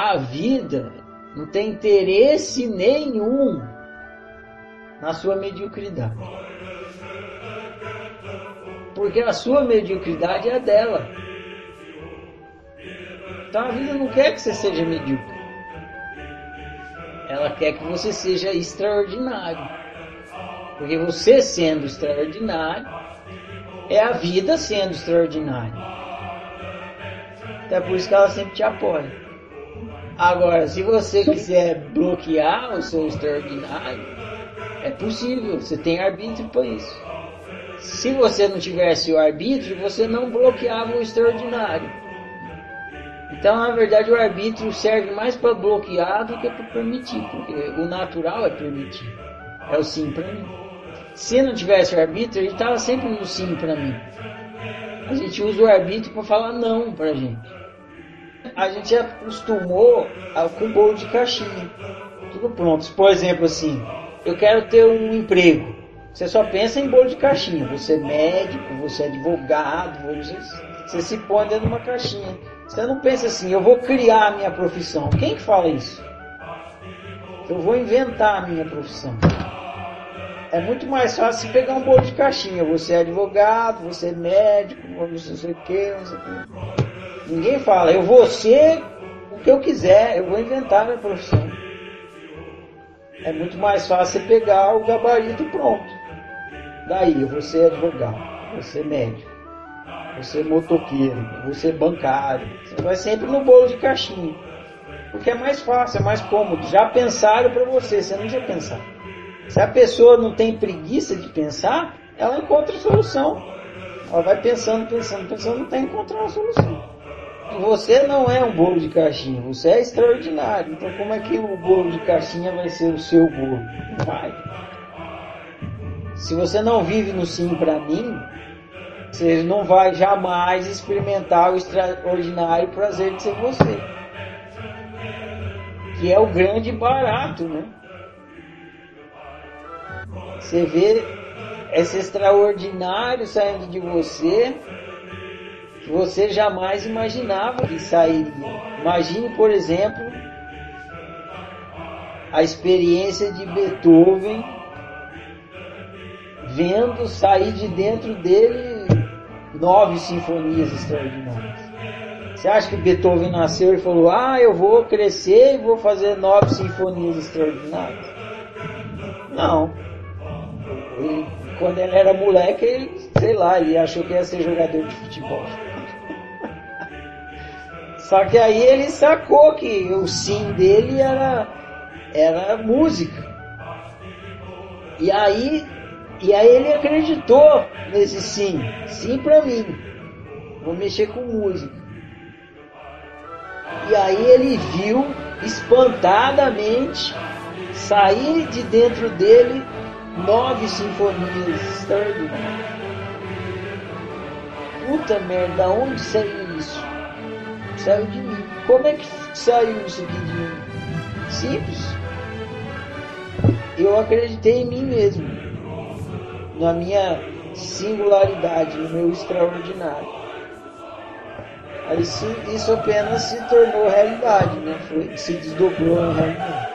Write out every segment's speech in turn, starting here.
a vida não tem interesse nenhum na sua mediocridade. Porque a sua mediocridade é a dela. Então a vida não quer que você seja medíocre. Ela quer que você seja extraordinário. Porque você sendo extraordinário, é a vida sendo extraordinária. Até por isso que ela sempre te apoia. Agora, se você quiser bloquear o seu extraordinário, é possível, você tem arbítrio para isso. Se você não tivesse o arbítrio, você não bloqueava o extraordinário. Então, na verdade, o arbítrio serve mais para bloquear do que para permitir, porque o natural é permitir. É o sim para mim. Se não tivesse o arbítrio, ele estava sempre no sim para mim. A gente usa o arbítrio para falar não para gente a gente acostumou com bolo de caixinha. Tudo pronto. Por exemplo, assim, eu quero ter um emprego. Você só pensa em bolo de caixinha. Você é médico, você é advogado, você, você se põe dentro de uma caixinha. Você não pensa assim, eu vou criar a minha profissão. Quem que fala isso? Eu vou inventar a minha profissão. É muito mais fácil pegar um bolo de caixinha. Você é advogado, você é médico, você não sei o que, não sei o que. Ninguém fala, eu vou ser o que eu quiser, eu vou inventar minha profissão. É muito mais fácil pegar o gabarito pronto. Daí, eu vou ser advogado, vou ser médico, vou ser motoqueiro, vou ser bancário. Você vai sempre no bolo de caixinha. Porque é mais fácil, é mais cômodo. Já pensaram para você, você não já pensar. Se a pessoa não tem preguiça de pensar, ela encontra a solução. Ela vai pensando, pensando, pensando, até encontrar uma solução você não é um bolo de caixinha, você é extraordinário. Então como é que o bolo de caixinha vai ser o seu bolo? Não vai. Se você não vive no sim para mim, você não vai jamais experimentar o extraordinário prazer de ser você. Que é o grande barato, né? Você vê esse extraordinário saindo de você você jamais imaginava que sairia. Imagine, por exemplo, a experiência de Beethoven vendo sair de dentro dele nove sinfonias extraordinárias. Você acha que Beethoven nasceu e falou: Ah, eu vou crescer e vou fazer nove sinfonias extraordinárias? Não. Ele, quando ele era moleque, ele, sei lá, ele achou que ia ser jogador de futebol. Só que aí ele sacou que o sim dele era, era música. E aí, e aí ele acreditou nesse sim. Sim para mim. Vou mexer com música. E aí ele viu espantadamente sair de dentro dele nove sinfonias extraordinárias. Puta merda, onde saiu isso? Saiu de mim. Como é que saiu isso aqui de mim? Simples. Eu acreditei em mim mesmo, na minha singularidade, no meu extraordinário. Sim, isso apenas se tornou realidade, né? Foi, se desdobrou em realidade.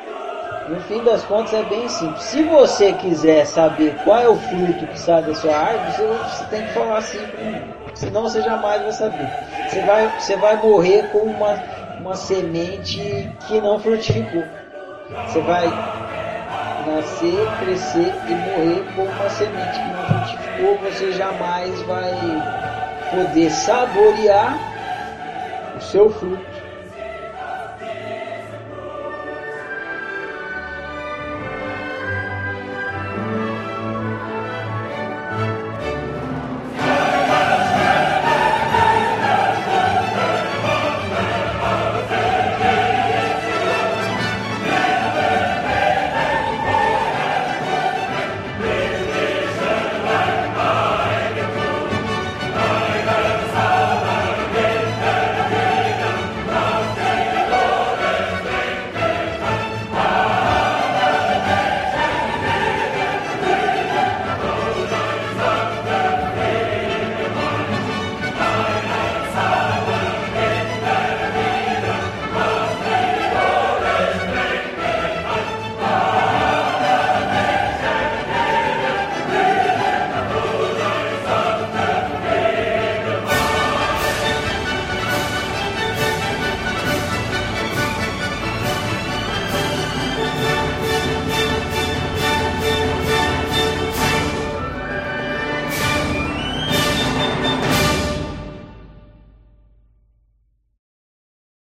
No fim das contas é bem simples. Se você quiser saber qual é o fruto que sai da sua árvore, você, tem que falar assim. Senão você jamais vai saber. Você vai, você vai morrer com uma, uma semente que não frutificou. Você vai nascer, crescer e morrer com uma semente que não frutificou. Você jamais vai poder saborear o seu fruto